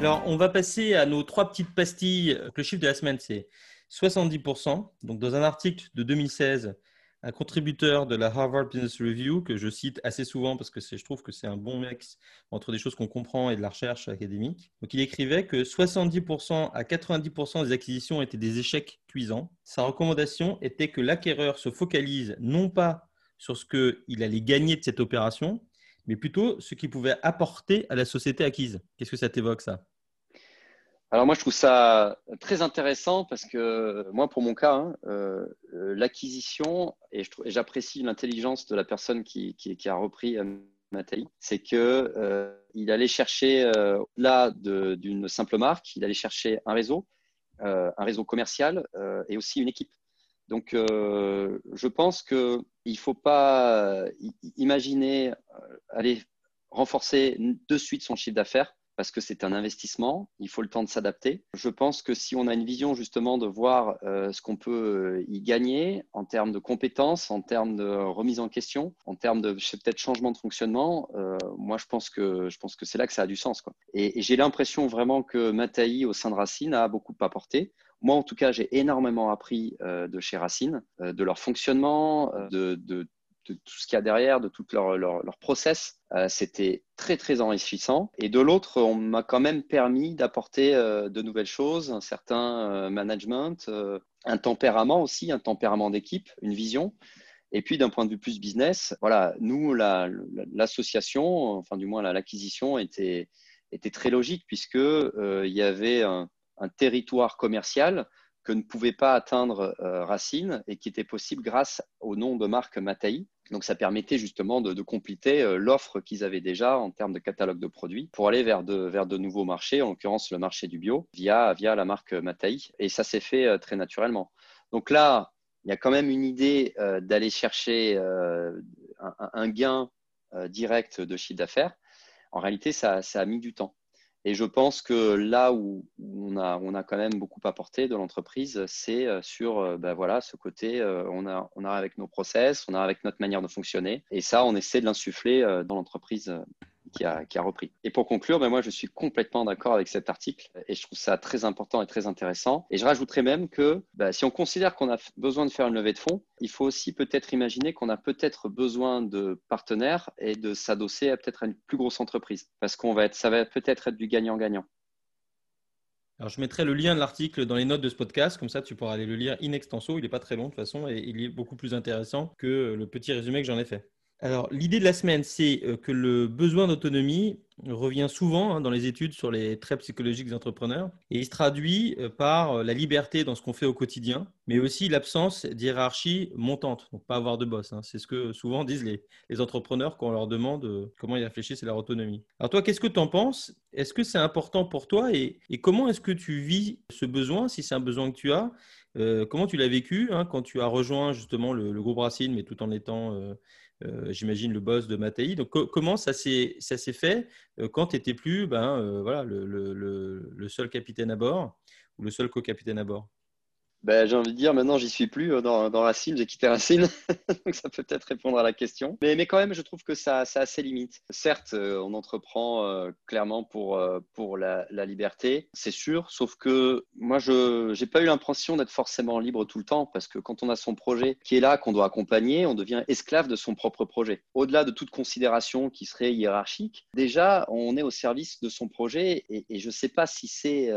Alors, on va passer à nos trois petites pastilles. Le chiffre de la semaine, c'est 70%. Donc, dans un article de 2016, un contributeur de la Harvard Business Review que je cite assez souvent parce que je trouve que c'est un bon mix entre des choses qu'on comprend et de la recherche académique. Donc il écrivait que 70% à 90% des acquisitions étaient des échecs cuisants. Sa recommandation était que l'acquéreur se focalise non pas sur ce qu'il allait gagner de cette opération, mais plutôt ce qu'il pouvait apporter à la société acquise. Qu'est-ce que ça t'évoque ça? Alors moi, je trouve ça très intéressant parce que moi, pour mon cas, hein, euh, euh, l'acquisition, et j'apprécie l'intelligence de la personne qui, a repris euh, Matei, c'est que il allait chercher, au-delà d'une simple marque, il allait chercher un réseau, un réseau commercial et aussi une équipe. Donc, je pense qu'il ne faut pas imaginer aller renforcer de suite son chiffre d'affaires parce que c'est un investissement, il faut le temps de s'adapter. Je pense que si on a une vision justement de voir euh, ce qu'on peut euh, y gagner en termes de compétences, en termes de remise en question, en termes de peut-être changement de fonctionnement, euh, moi je pense que je pense que c'est là que ça a du sens. Quoi. Et, j'ai l'impression vraiment que Mataï au sein de Racine a beaucoup apporté. Moi, en tout cas, j'ai énormément appris de chez Racine, de leur fonctionnement, de, de de tout ce qu'il y a derrière, de tout leur, leur, process. Euh, c'était très, très enrichissant. Et de l'autre, on m'a quand même permis d'apporter euh, de nouvelles choses, un certain euh, management, un tempérament aussi, un tempérament d'équipe, une vision. Et puis, d'un point de vue plus business, voilà, nous, l'association, enfin, du moins, l'acquisition était, était très logique puisque il y avait un, territoire commercial que ne pouvait pas atteindre Racine et qui était possible grâce au nom de marque Mataï. Donc, ça permettait justement de, compléter euh, l'offre qu'ils avaient déjà en termes de catalogue de produits pour aller vers de, nouveaux marchés, en l'occurrence le marché du bio, via, la marque Mataï. Et ça s'est fait euh, très naturellement. Donc là, il y a quand même une idée euh, d'aller chercher un, gain direct de chiffre d'affaires. En réalité, ça, a mis du temps. Et je pense que là où on a, quand même beaucoup apporté de l'entreprise, c'est euh, sur ben voilà, ce côté, euh, on, a, on a avec nos process, on a avec notre manière de fonctionner. Et ça, on essaie de l'insuffler dans l'entreprise qui a, repris. Et pour conclure, ben moi, je suis complètement d'accord avec cet article et je trouve ça très important et très intéressant. Et je rajouterais même que ben, si on considère qu'on a besoin de faire une levée de fonds, il faut aussi peut-être imaginer qu'on a peut-être besoin de partenaires et de s'adosser à peut-être une plus grosse entreprise parce qu'on va être, ça va peut-être être du gagnant-gagnant. Alors, je mettrai le lien de l'article dans les notes de ce podcast, comme ça tu pourras aller le lire in extenso. Il n'est pas très long de toute façon et il est beaucoup plus intéressant que le petit résumé que j'en ai fait. Alors, l'idée de la semaine, c'est euh, que le besoin d'autonomie revient souvent hein, dans les études sur les traits psychologiques des entrepreneurs et il se traduit euh, par euh, la liberté dans ce qu'on fait au quotidien, mais aussi l'absence d'hierarchie montante, donc pas avoir de boss. Hein. C'est ce que souvent disent les, entrepreneurs quand on leur demande comment ils réfléchissent à leur autonomie. Alors toi, qu'est-ce que tu en penses? Est-ce que c'est important pour toi? Et, comment est-ce que tu vis ce besoin, si c'est un besoin que tu as? Comment tu l'as vécu hein, quand tu as rejoint justement le, groupe Racine, mais tout en étant j'imagine, le boss de Mattei. Donc, comment ça s'est fait euh, quand tu n'étais plus ben, euh, voilà, le, seul capitaine à bord ou le seul co-capitaine à bord? Ben, j'ai envie de dire, maintenant, j'y suis plus euh, dans, Racine, j'ai quitté Racine, donc ça peut peut-être répondre à la question. Mais, mais quand même, je trouve que ça, ça a ses limites. Certes, euh, on entreprend euh, clairement pour, pour la, liberté, c'est sûr, sauf que moi, je n'ai pas eu l'impression d'être forcément libre tout le temps, parce que quand on a son projet qui est là, qu'on doit accompagner, on devient esclave de son propre projet. Au-delà de toute considération qui serait hiérarchique, déjà, on est au service de son projet, et, et je ne sais pas si c'est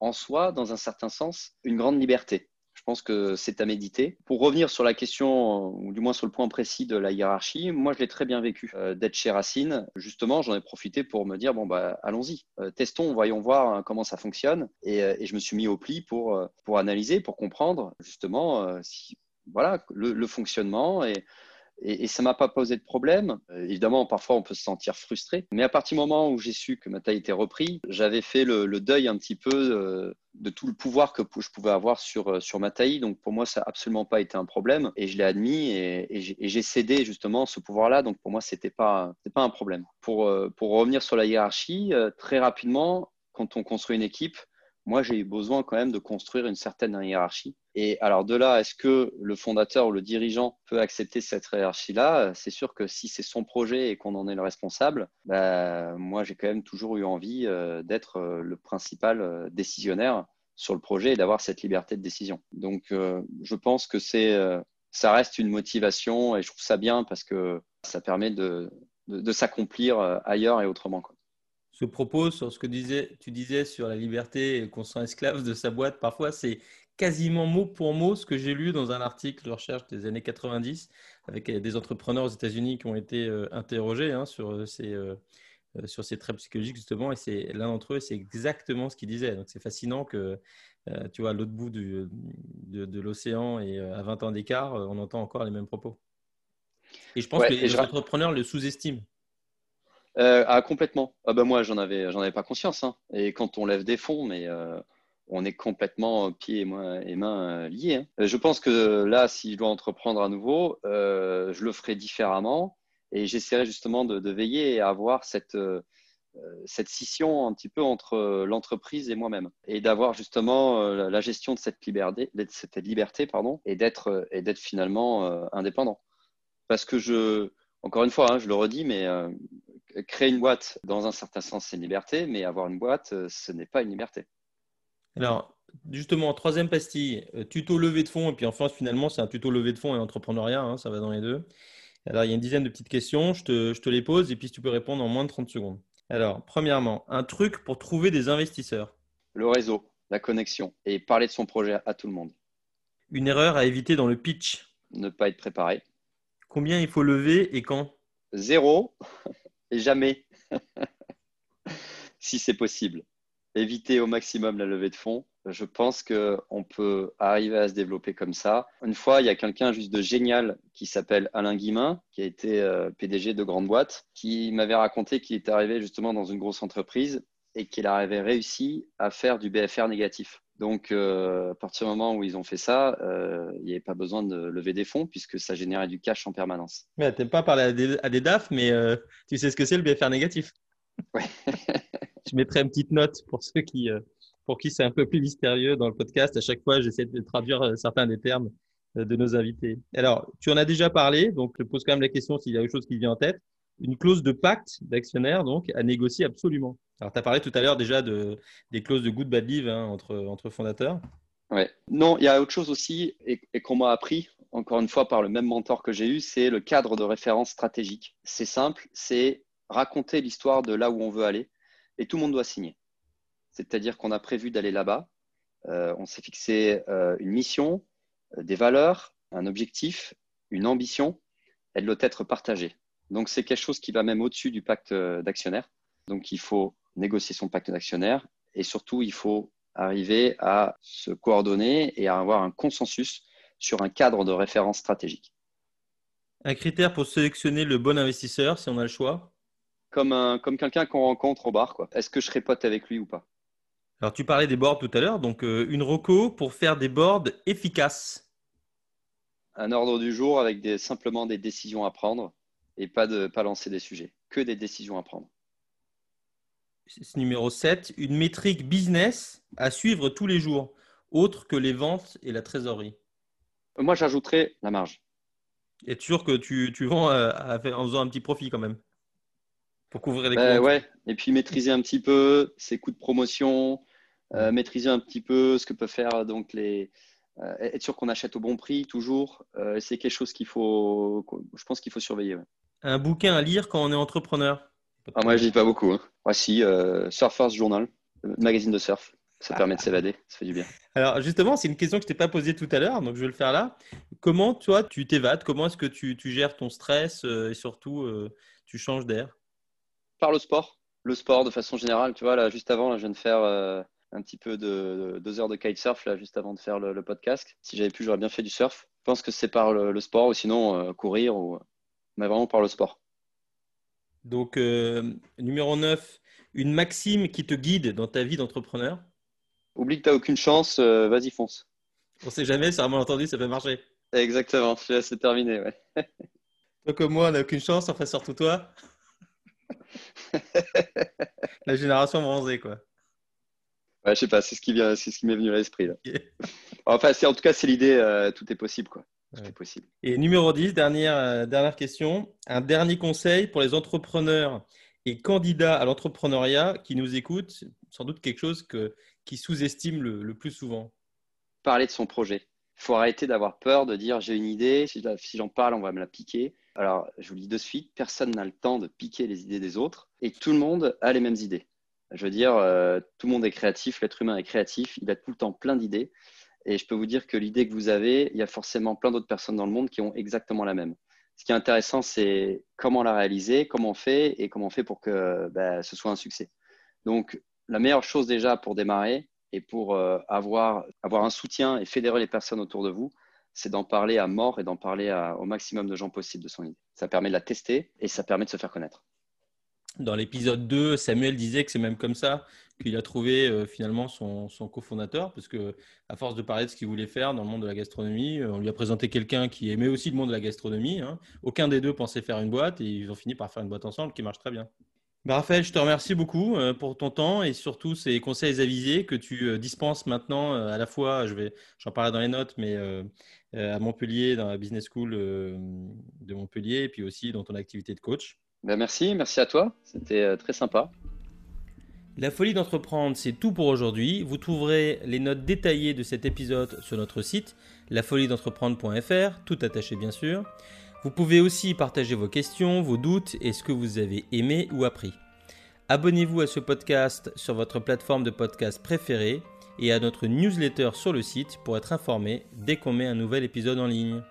en soi, dans un certain sens, une grande liberté. Je pense que c'est à méditer. Pour revenir sur la question, ou du moins sur le point précis de la hiérarchie, moi je l'ai très bien vécu euh, d'être chez Racine. Justement, j'en ai profité pour me dire bon bah allons-y, euh, testons, voyons voir hein, comment ça fonctionne. Euh, et, je me suis mis au pli pour pour analyser, pour comprendre justement si voilà le, le fonctionnement et et, et ça m'a pas posé de problème. Euh, évidemment, parfois, on peut se sentir frustré. Mais à partir du moment où j'ai su que ma taille était repris, j'avais fait le, deuil un petit peu euh, de tout le pouvoir que je pouvais avoir sur, euh, sur ma taille. Donc, pour moi, ça n'a absolument pas été un problème. Et je l'ai admis et, et j'ai cédé justement ce pouvoir-là. Donc, pour moi, ce n'était pas, pas un problème. Pour, pour revenir sur la hiérarchie, très rapidement, quand on construit une équipe, moi, j'ai eu besoin quand même de construire une certaine hiérarchie. Et alors de là, est-ce que le fondateur ou le dirigeant peut accepter cette hiérarchie-là? C'est sûr que si c'est son projet et qu'on en est le responsable, bah, moi, j'ai quand même toujours eu envie euh, d'être euh, le principal euh, décisionnaire sur le projet et d'avoir cette liberté de décision. Donc, je pense que c'est, ça reste une motivation et je trouve ça bien parce que ça permet de, de, s'accomplir ailleurs et autrement. Quoi ce propos sur ce que tu disais sur la liberté et qu'on soit esclave de sa boîte, parfois c'est quasiment mot pour mot ce que j'ai lu dans un article de recherche des années 90 avec des entrepreneurs aux États-Unis qui ont été euh, interrogés hein, sur, euh, ces, euh, sur ces traits psychologiques justement et c'est l'un d'entre eux c'est exactement ce qu'il disait. Donc c'est fascinant que tu vois à l'autre bout du, de, l'océan et à 20 ans d'écart, on entend encore les mêmes propos. Et je pense que les entrepreneurs le sous-estiment. Euh, ah, complètement. Ah, bah, moi, j'en avais, j'en avais pas conscience. Hein. Et quand on lève des fonds, mais euh, on est complètement pieds et, mains euh, liés. Hein. Je pense que là, si je dois entreprendre à nouveau, je le ferai différemment et j'essaierai justement de, veiller à avoir cette, cette scission un petit peu entre l'entreprise et moi-même et d'avoir justement la gestion de cette liberté, cette liberté pardon, et d'être et d'être finalement indépendant. Parce que je, encore une fois, hein, je le redis, mais créer une boîte, dans un certain sens, c'est une liberté, mais avoir une boîte, euh, ce n'est pas une liberté. Alors, justement, troisième pastille, euh, tuto levée de fonds, et puis enfin, finalement, c'est un tuto levée de fonds et entrepreneuriat, hein, ça va dans les deux. Alors, il y a une dizaine de petites questions, je te, je te, les pose, et puis tu peux répondre en moins de 30 secondes. Alors, premièrement, un truc pour trouver des investisseurs. Le réseau, la connexion, et parler de son projet à tout le monde. Une erreur à éviter dans le pitch. Ne pas être préparé. Combien il faut lever et quand? Zéro et jamais, si c'est possible. Éviter au maximum la levée de fonds. Je pense qu'on peut arriver à se développer comme ça. Une fois, il y a quelqu'un juste de génial qui s'appelle Alain Guimin, qui a été euh, PDG de grande boîte, qui m'avait raconté qu'il était arrivé justement dans une grosse entreprise et qu'il avait réussi à faire du BFR négatif. Donc, euh, à partir du moment où ils ont fait ça, euh, il n'y avait pas besoin de lever des fonds puisque ça générait du cash en permanence. tu n'aimes pas parler à des, DAF, mais euh, tu sais ce que c'est le BFR négatif. Oui. je mettrai une petite note pour ceux qui, pour qui c'est un peu plus mystérieux dans le podcast. À chaque fois, j'essaie de traduire certains des termes de nos invités. Alors, tu en as déjà parlé, donc je pose quand même la question s'il y a autre chose qui vient en tête. Une clause de pacte d'actionnaire, donc, à négocier absolument. Alors, tu as parlé tout à l'heure déjà de, des clauses de good bad live hein, entre, fondateurs. Ouais. Non, il y a autre chose aussi et, et qu'on m'a appris, encore une fois, par le même mentor que j'ai eu, c'est le cadre de référence stratégique. C'est simple, c'est raconter l'histoire de là où on veut aller et tout le monde doit signer. C'est-à-dire qu'on a prévu d'aller là-bas, euh, on s'est fixé euh, une mission, euh, des valeurs, un objectif, une ambition, elle doit être partagée. Donc c'est quelque chose qui va même au-dessus du pacte d'actionnaire. Donc il faut négocier son pacte d'actionnaire et surtout il faut arriver à se coordonner et à avoir un consensus sur un cadre de référence stratégique. Un critère pour sélectionner le bon investisseur si on a le choix? Comme, un, comme quelqu'un qu'on rencontre au bar. Est-ce que je serai pote avec lui ou pas? Alors tu parlais des boards tout à l'heure, donc euh, une roco pour faire des boards efficaces? Un ordre du jour avec des, simplement des décisions à prendre et pas de pas lancer des sujets, que des décisions à prendre. Numéro 7, une métrique business à suivre tous les jours, autre que les ventes et la trésorerie. Moi, j'ajouterais la marge. Es-tu sûr que tu, tu vends euh, en faisant un petit profit quand même Pour couvrir les ben, Ouais, et puis maîtriser un petit peu ses coûts de promotion, euh, maîtriser un petit peu ce que peuvent faire donc les, euh, être sûr qu'on achète au bon prix toujours, euh, c'est quelque chose qu'il faut, je pense qu'il faut surveiller. Un bouquin à lire quand on est entrepreneur ah, Moi, je lis pas beaucoup. Hein. Voici euh, Surfers Journal, magazine de surf. Ça ah. permet de s'évader, ça fait du bien. Alors justement, c'est une question que je t'ai pas posée tout à l'heure, donc je vais le faire là. Comment toi, tu t'évades? Comment est-ce que tu, tu, gères ton stress et surtout, tu changes d'air? Par le sport. Le sport de façon générale, tu vois, là, juste avant, là, je viens de faire un petit peu de, deux heures de kitesurf là juste avant de faire le, podcast. Si j'avais pu, j'aurais bien fait du surf. Je pense que c'est par le, sport ou sinon euh, courir, ou... mais vraiment par le sport. Donc, euh, numéro 9, une maxime qui te guide dans ta vie d'entrepreneur? Oublie que tu n'as aucune chance, euh, vas-y, fonce. On sait jamais, c'est vraiment entendu, ça peut marcher. Exactement, c'est terminé. Ouais. toi comme moi, on n'a aucune chance, enfin surtout toi. La génération bronzée, quoi. Ouais, je sais pas, c'est ce qui vient, c'est ce qui m'est venu à l'esprit. enfin, en tout cas, c'est l'idée. Euh, tout est possible, quoi. Possible. Et numéro 10, dernière, euh, dernière question. Un dernier conseil pour les entrepreneurs et candidats à l'entrepreneuriat qui nous écoutent, sans doute quelque chose que, qui sous-estiment le, plus souvent. Parler de son projet. Il faut arrêter d'avoir peur de dire j'ai une idée, si, si j'en parle, on va me la piquer. Alors, je vous le dis de suite, personne n'a le temps de piquer les idées des autres et tout le monde a les mêmes idées. Je veux dire, euh, tout le monde est créatif, l'être humain est créatif, il a tout le temps plein d'idées. Et je peux vous dire que l'idée que vous avez, il y a forcément plein d'autres personnes dans le monde qui ont exactement la même. Ce qui est intéressant, c'est comment la réaliser, comment on fait et comment on fait pour que bah, ce soit un succès. Donc, la meilleure chose déjà pour démarrer et pour euh, avoir, avoir un soutien et fédérer les personnes autour de vous, c'est d'en parler à mort et d'en parler au maximum de gens possible de son idée. Ça permet de la tester et ça permet de se faire connaître. Dans l'épisode 2, Samuel disait que c'est même comme ça qu'il a trouvé euh, finalement son, cofondateur, parce que à force de parler de ce qu'il voulait faire dans le monde de la gastronomie, euh, on lui a présenté quelqu'un qui aimait aussi le monde de la gastronomie. Hein. Aucun des deux pensait faire une boîte et ils ont fini par faire une boîte ensemble qui marche très bien. Bah, Raphaël, je te remercie beaucoup euh, pour ton temps et surtout ces conseils avisés que tu dispenses maintenant à la fois, je vais, j'en parlerai dans les notes, mais à Montpellier, dans la business school de Montpellier, et puis aussi dans ton activité de coach. Ben, merci, merci à toi. C'était euh, très sympa. La folie d'entreprendre, c'est tout pour aujourd'hui. Vous trouverez les notes détaillées de cet épisode sur notre site, lafoliedentreprendre.fr, tout attaché bien sûr. Vous pouvez aussi partager vos questions, vos doutes et ce que vous avez aimé ou appris. Abonnez-vous à ce podcast sur votre plateforme de podcast préférée et à notre newsletter sur le site pour être informé dès qu'on met un nouvel épisode en ligne.